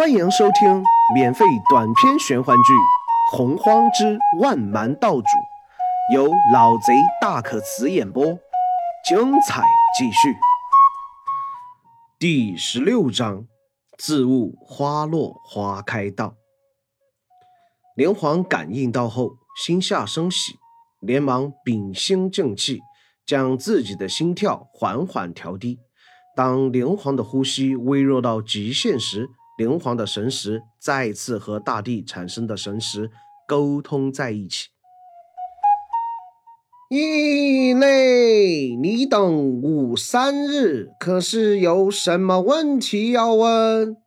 欢迎收听免费短篇玄幻剧《洪荒之万蛮道主》，由老贼大可辞演播，精彩继续。第十六章：自悟花落花开道。连环感应到后，心下生喜，连忙屏心静气，将自己的心跳缓缓调低。当连环的呼吸微弱到极限时，灵皇的神识再次和大地产生的神识沟通在一起。异类，你等吾三日，可是有什么问题要问？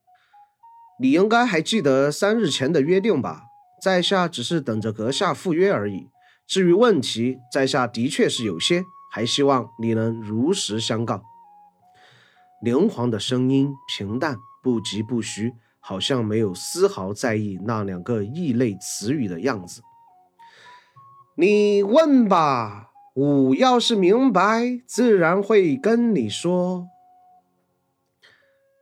你应该还记得三日前的约定吧？在下只是等着阁下赴约而已。至于问题，在下的确是有些，还希望你能如实相告。灵皇的声音平淡。不疾不徐，好像没有丝毫在意那两个异类词语的样子。你问吧，吾要是明白，自然会跟你说。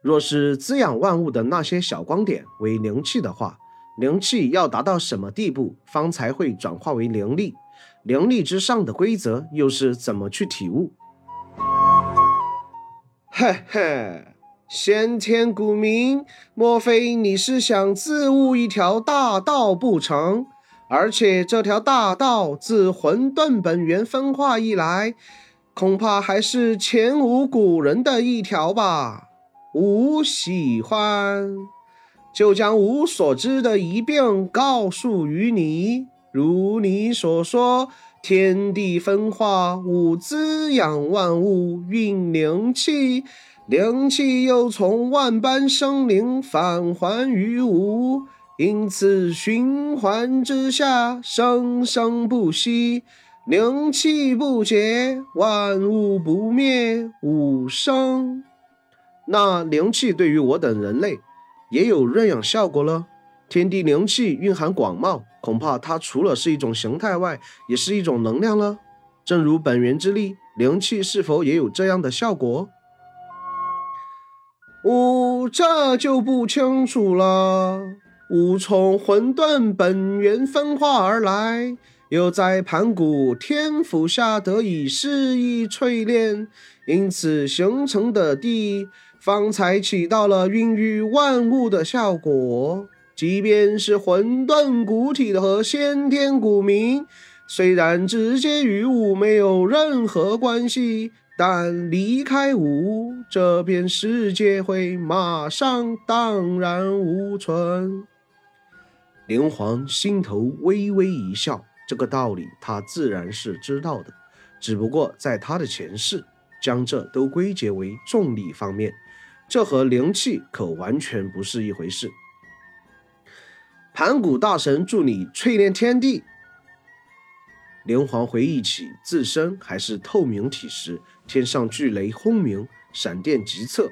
若是滋养万物的那些小光点为灵气的话，灵气要达到什么地步，方才会转化为灵力？灵力之上的规则又是怎么去体悟？嘿 嘿。先天古民，莫非你是想自悟一条大道不成？而且这条大道自混沌本源分化以来，恐怕还是前无古人的一条吧。吾喜欢，就将吾所知的一并告诉于你。如你所说，天地分化，吾滋养万物，运灵气。灵气又从万般生灵返还于吾，因此循环之下，生生不息，灵气不竭，万物不灭，吾生。那灵气对于我等人类也有润养效果了。天地灵气蕴含广袤，恐怕它除了是一种形态外，也是一种能量了。正如本源之力，灵气是否也有这样的效果？吾这就不清楚了。吾从混沌本源分化而来，又在盘古天府下得以肆意淬炼，因此形成的地方才起到了孕育万物的效果。即便是混沌古体的和先天古名，虽然直接与吾没有任何关系。但离开吾，这片世界会马上荡然无存。灵皇心头微微一笑，这个道理他自然是知道的，只不过在他的前世，将这都归结为重力方面，这和灵气可完全不是一回事。盘古大神助你淬炼天地。灵皇回忆起自身还是透明体时，天上巨雷轰鸣，闪电急策，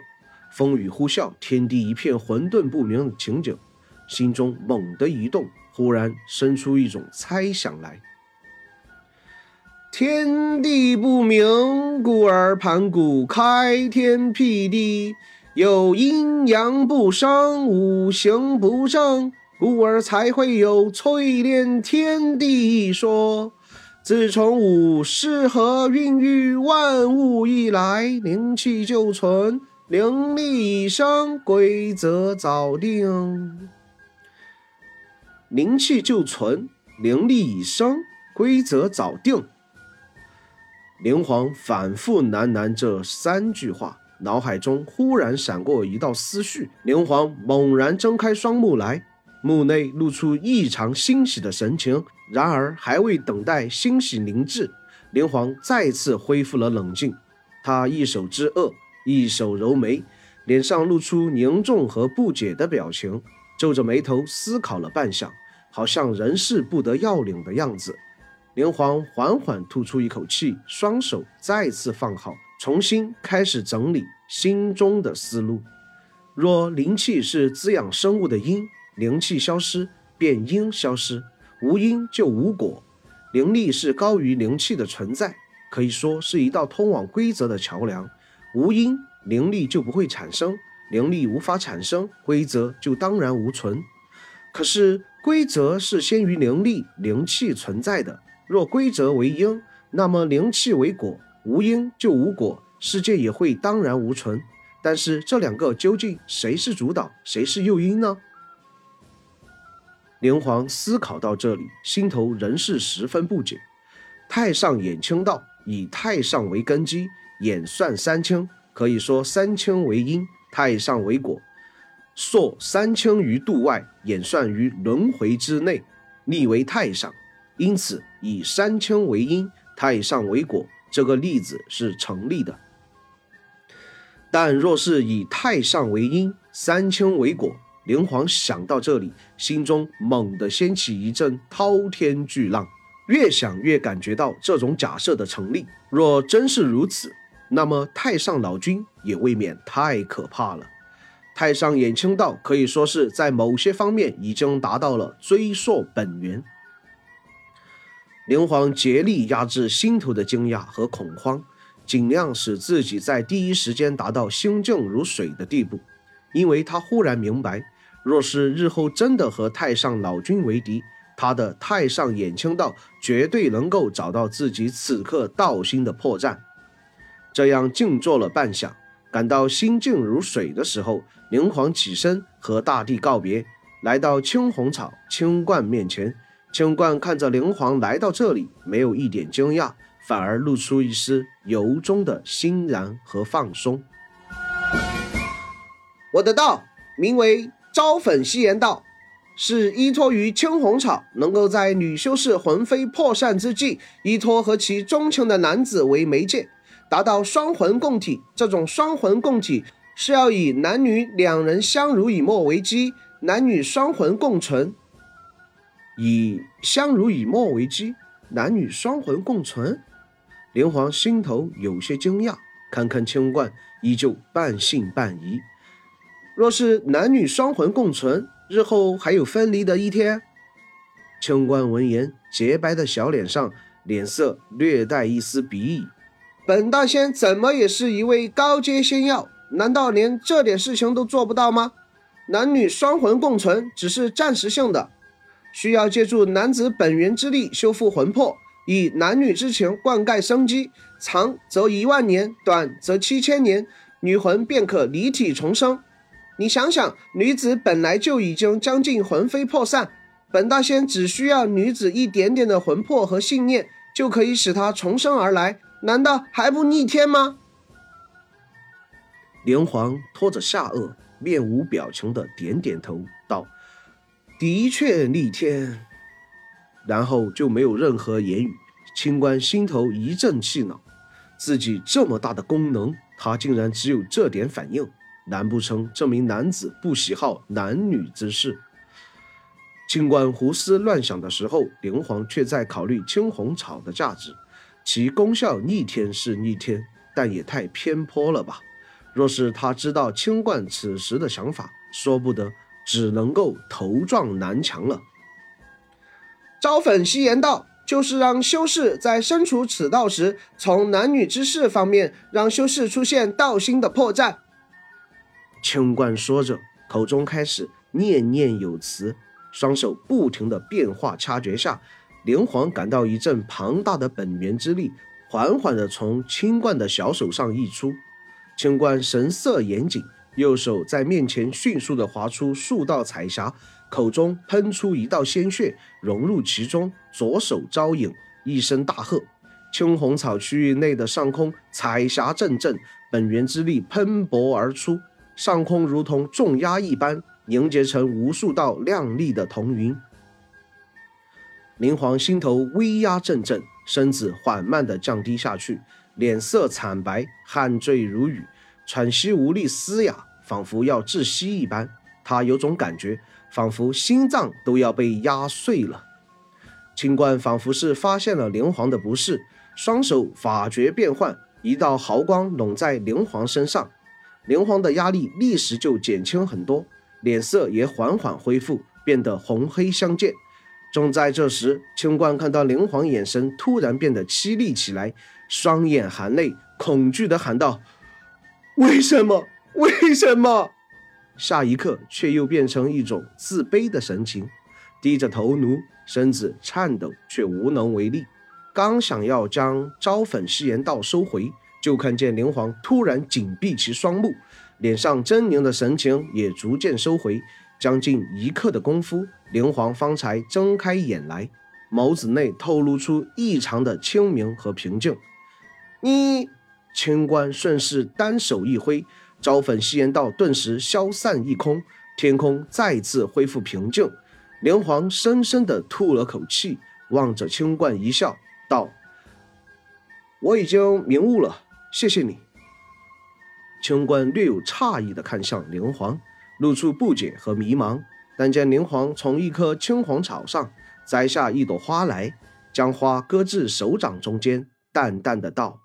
风雨呼啸，天地一片混沌不明的情景，心中猛地一动，忽然生出一种猜想来：天地不明，故而盘古开天辟地；有阴阳不生，五行不正，故而才会有淬炼天地一说。自从吾适合孕育万物以来，灵气就存，灵力已生，规则早定。灵气就存，灵力已生，规则早定。灵皇反复喃喃这三句话，脑海中忽然闪过一道思绪。灵皇猛然睁开双目来。目内露出异常欣喜的神情，然而还未等待欣喜凝滞，连皇再次恢复了冷静。他一手支额，一手揉眉，脸上露出凝重和不解的表情，皱着眉头思考了半晌，好像人事不得要领的样子。连皇缓缓吐出一口气，双手再次放好，重新开始整理心中的思路。若灵气是滋养生物的因。灵气消失，便因消失；无因就无果。灵力是高于灵气的存在，可以说是一道通往规则的桥梁。无因，灵力就不会产生；灵力无法产生，规则就当然无存。可是规则是先于灵力、灵气存在的。若规则为因，那么灵气为果，无因就无果，世界也会当然无存。但是这两个究竟谁是主导，谁是诱因呢？灵皇思考到这里，心头仍是十分不解。太上衍清道以太上为根基，演算三清，可以说三清为因，太上为果。溯三清于度外，演算于轮回之内，立为太上。因此，以三清为因，太上为果，这个例子是成立的。但若是以太上为因，三清为果，灵皇想到这里，心中猛地掀起一阵滔天巨浪。越想越感觉到这种假设的成立。若真是如此，那么太上老君也未免太可怕了。太上衍清道可以说是在某些方面已经达到了追溯本源。灵皇竭力压制心头的惊讶和恐慌，尽量使自己在第一时间达到心静如水的地步，因为他忽然明白，若是日后真的和太上老君为敌，他的太上衍清道绝对能够找到自己此刻道心的破绽。这样静坐了半晌。感到心静如水的时候，灵皇起身和大地告别，来到青红草青冠面前。青冠看着灵皇来到这里，没有一点惊讶，反而露出一丝由衷的欣然和放松。我的道名为招粉夕颜道，是依托于青红草，能够在女修士魂飞魄散之际，依托和其钟情的男子为媒介。达到双魂共体，这种双魂共体是要以男女两人相濡以沫为基，男女双魂共存。以相濡以沫为基，男女双魂共存。灵皇心头有些惊讶，看看清冠，依旧半信半疑。若是男女双魂共存，日后还有分离的一天？清官闻言，洁白的小脸上脸色略带一丝鄙夷。本大仙怎么也是一位高阶仙药，难道连这点事情都做不到吗？男女双魂共存只是暂时性的，需要借助男子本源之力修复魂魄，以男女之情灌溉生机，长则一万年，短则七千年，女魂便可离体重生。你想想，女子本来就已经将近魂飞魄散，本大仙只需要女子一点点的魂魄和信念，就可以使她重生而来。难道还不逆天吗？连皇拖着下颚，面无表情的点点头，道：“的确逆天。”然后就没有任何言语。清官心头一阵气恼，自己这么大的功能，他竟然只有这点反应，难不成这名男子不喜好男女之事？清官胡思乱想的时候，灵皇却在考虑青红草的价值。其功效逆天是逆天，但也太偏颇了吧？若是他知道清冠此时的想法，说不得只能够头撞南墙了。招粉夕言道，就是让修士在身处此道时，从男女之事方面让修士出现道心的破绽。清冠说着，口中开始念念有词，双手不停的变化掐诀下。连环感到一阵庞大的本源之力缓缓地从青冠的小手上溢出，青冠神色严谨，右手在面前迅速地划出数道彩霞，口中喷出一道鲜血融入其中，左手招引，一声大喝，青红草区域内的上空彩霞阵阵，本源之力喷薄而出，上空如同重压一般凝结成无数道亮丽的铜云。灵皇心头微压阵阵，身子缓慢地降低下去，脸色惨白，汗坠如雨，喘息无力，嘶哑，仿佛要窒息一般。他有种感觉，仿佛心脏都要被压碎了。清官仿佛是发现了灵皇的不适，双手法诀变换，一道毫光拢在灵皇身上，灵皇的压力立时就减轻很多，脸色也缓缓恢复，变得红黑相间。正在这时，清官看到灵皇眼神突然变得凄厉起来，双眼含泪，恐惧地喊道：“为什么？为什么？”下一刻却又变成一种自卑的神情，低着头颅，身子颤抖，却无能为力。刚想要将招粉誓言道收回，就看见灵皇突然紧闭其双目，脸上狰狞的神情也逐渐收回。将近一刻的功夫，灵皇方才睁开眼来，眸子内透露出异常的清明和平静。你，清官顺势单手一挥，招粉誓言道顿时消散一空，天空再次恢复平静。灵皇深深地吐了口气，望着清冠一笑，道：“我已经明悟了，谢谢你。”清官略有诧异的看向灵皇。露出不解和迷茫，但见灵皇从一棵青黄草上摘下一朵花来，将花搁至手掌中间，淡淡的道：“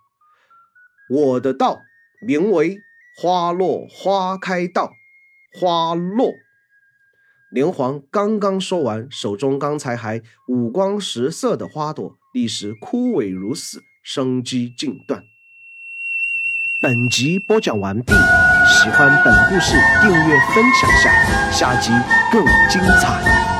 我的道名为花落花开道，花落。”灵皇刚刚说完，手中刚才还五光十色的花朵，立时枯萎如死，生机尽断。本集播讲完毕，喜欢本故事，订阅分享下，下集更精彩。